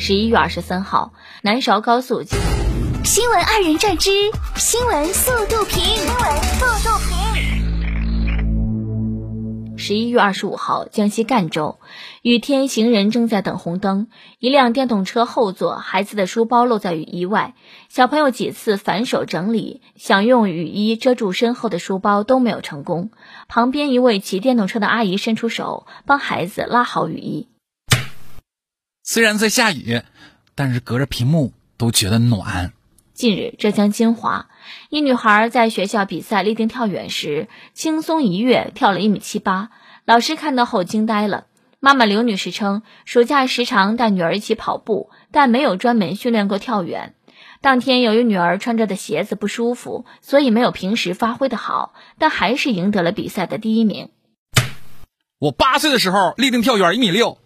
十一月二十三号，南韶高速。新闻二人转之新闻速度评。新闻速度评。十一月二十五号，江西赣州，雨天行人正在等红灯，一辆电动车后座，孩子的书包露在雨衣外，小朋友几次反手整理，想用雨衣遮住身后的书包都没有成功。旁边一位骑电动车的阿姨伸出手帮孩子拉好雨衣。虽然在下雨，但是隔着屏幕都觉得暖。近日，浙江金华一女孩在学校比赛立定跳远时，轻松一跃跳了一米七八，老师看到后惊呆了。妈妈刘女士称，暑假时常带女儿一起跑步，但没有专门训练过跳远。当天由于女儿穿着的鞋子不舒服，所以没有平时发挥的好，但还是赢得了比赛的第一名。我八岁的时候立定跳远一米六，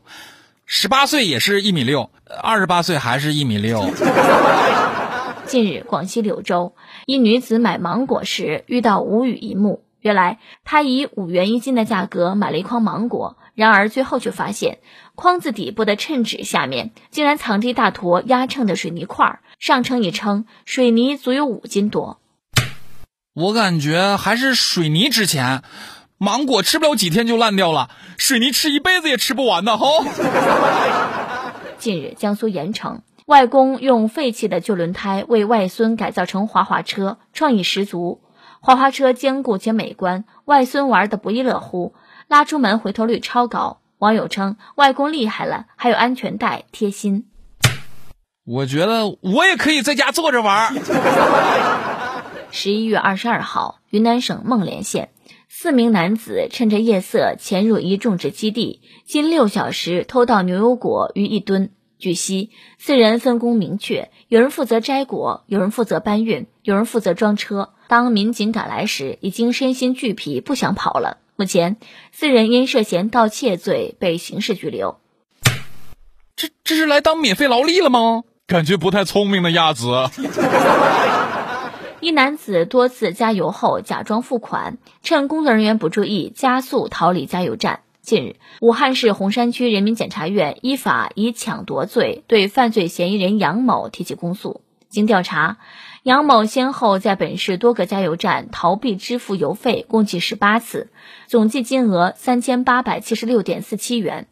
十八岁也是一米六，二十八岁还是一米六。近日，广西柳州一女子买芒果时遇到无语一幕。原来，她以五元一斤的价格买了一筐芒果，然而最后却发现筐子底部的称纸下面竟然藏着一大坨压秤的水泥块，上称一称，水泥足有五斤多。我感觉还是水泥值钱，芒果吃不了几天就烂掉了，水泥吃一辈子也吃不完的吼。近日，江苏盐城。外公用废弃的旧轮胎为外孙改造成滑滑车，创意十足。滑滑车坚固且美观，外孙玩的不亦乐乎，拉出门回头率超高。网友称外公厉害了，还有安全带，贴心。我觉得我也可以在家坐着玩。十一月二十二号，云南省孟连县四名男子趁着夜色潜入一种植基地，近六小时偷到牛油果逾一吨。据悉，四人分工明确，有人负责摘果，有人负责搬运，有人负责装车。当民警赶来时，已经身心俱疲，不想跑了。目前，四人因涉嫌盗窃罪被刑事拘留。这这是来当免费劳力了吗？感觉不太聪明的样子。一男子多次加油后假装付款，趁工作人员不注意，加速逃离加油站。近日，武汉市洪山区人民检察院依法以抢夺罪对犯罪嫌疑人杨某提起公诉。经调查，杨某先后在本市多个加油站逃避支付油费共计十八次，总计金额三千八百七十六点四七元。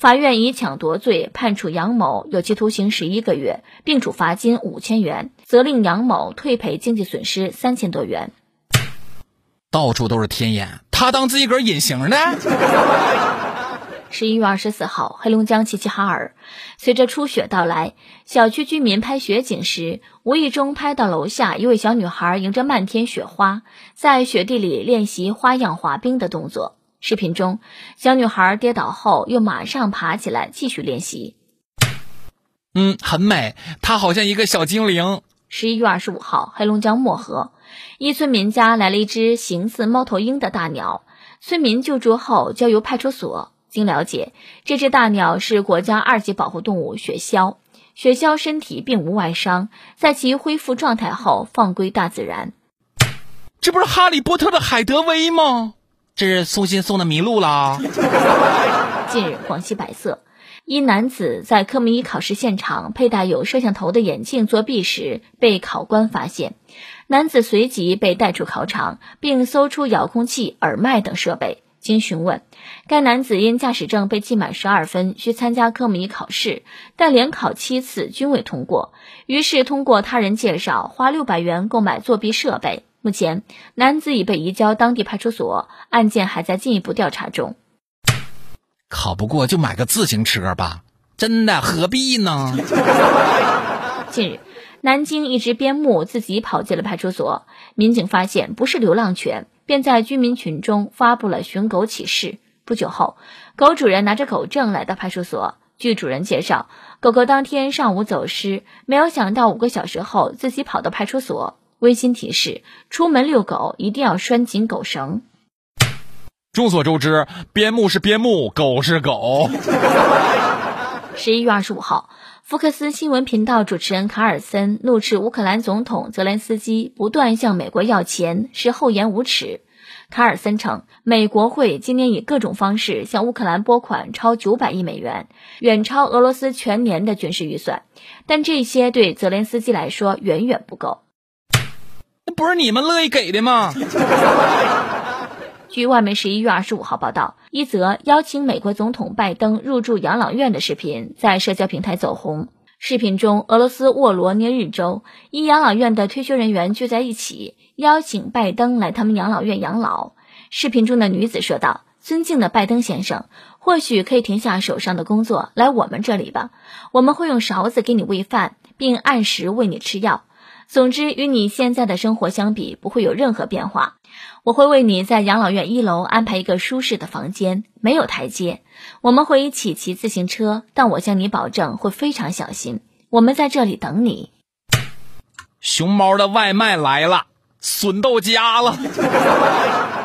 法院以抢夺罪判处杨某有期徒刑十一个月，并处罚金五千元，责令杨某退赔经济损失三千多元。到处都是天眼，他当自己个儿隐形呢。十一月二十四号，黑龙江齐齐哈尔，随着初雪到来，小区居民拍雪景时，无意中拍到楼下一位小女孩迎着漫天雪花，在雪地里练习花样滑冰的动作。视频中，小女孩跌倒后又马上爬起来继续练习。嗯，很美，她好像一个小精灵。十一月二十五号，黑龙江漠河。一村民家来了一只形似猫头鹰的大鸟，村民救助后交由派出所。经了解，这只大鸟是国家二级保护动物雪鸮。雪鸮身体并无外伤，在其恢复状态后放归大自然。这不是哈利波特的海德薇吗？这是送信送的迷路了。近日，广西百色一男子在科目一考试现场佩戴有摄像头的眼镜作弊时，被考官发现。男子随即被带出考场，并搜出遥控器、耳麦等设备。经询问，该男子因驾驶证被记满十二分，需参加科目一考试，但连考七次均未通过，于是通过他人介绍，花六百元购买作弊设备。目前，男子已被移交当地派出所，案件还在进一步调查中。考不过就买个自行车吧，真的何必呢？近日。南京一只边牧自己跑进了派出所，民警发现不是流浪犬，便在居民群中发布了寻狗启事。不久后，狗主人拿着狗证来到派出所。据主人介绍，狗狗当天上午走失，没有想到五个小时后自己跑到派出所。温馨提示：出门遛狗一定要拴紧狗绳。众所周知，边牧是边牧，狗是狗。十一月二十五号。福克斯新闻频道主持人卡尔森怒斥乌克兰总统泽连斯基不断向美国要钱是厚颜无耻。卡尔森称，美国会今年以各种方式向乌克兰拨款超九百亿美元，远超俄罗斯全年的军事预算，但这些对泽连斯基来说远远不够。不是你们乐意给的吗？据外媒十一月二十五号报道，一则邀请美国总统拜登入住养老院的视频在社交平台走红。视频中，俄罗斯沃罗涅日州一养老院的退休人员聚在一起，邀请拜登来他们养老院养老。视频中的女子说道：“尊敬的拜登先生，或许可以停下手上的工作，来我们这里吧。我们会用勺子给你喂饭，并按时喂你吃药。总之，与你现在的生活相比，不会有任何变化。”我会为你在养老院一楼安排一个舒适的房间，没有台阶。我们会一起骑自行车，但我向你保证会非常小心。我们在这里等你。熊猫的外卖来了，笋到家了。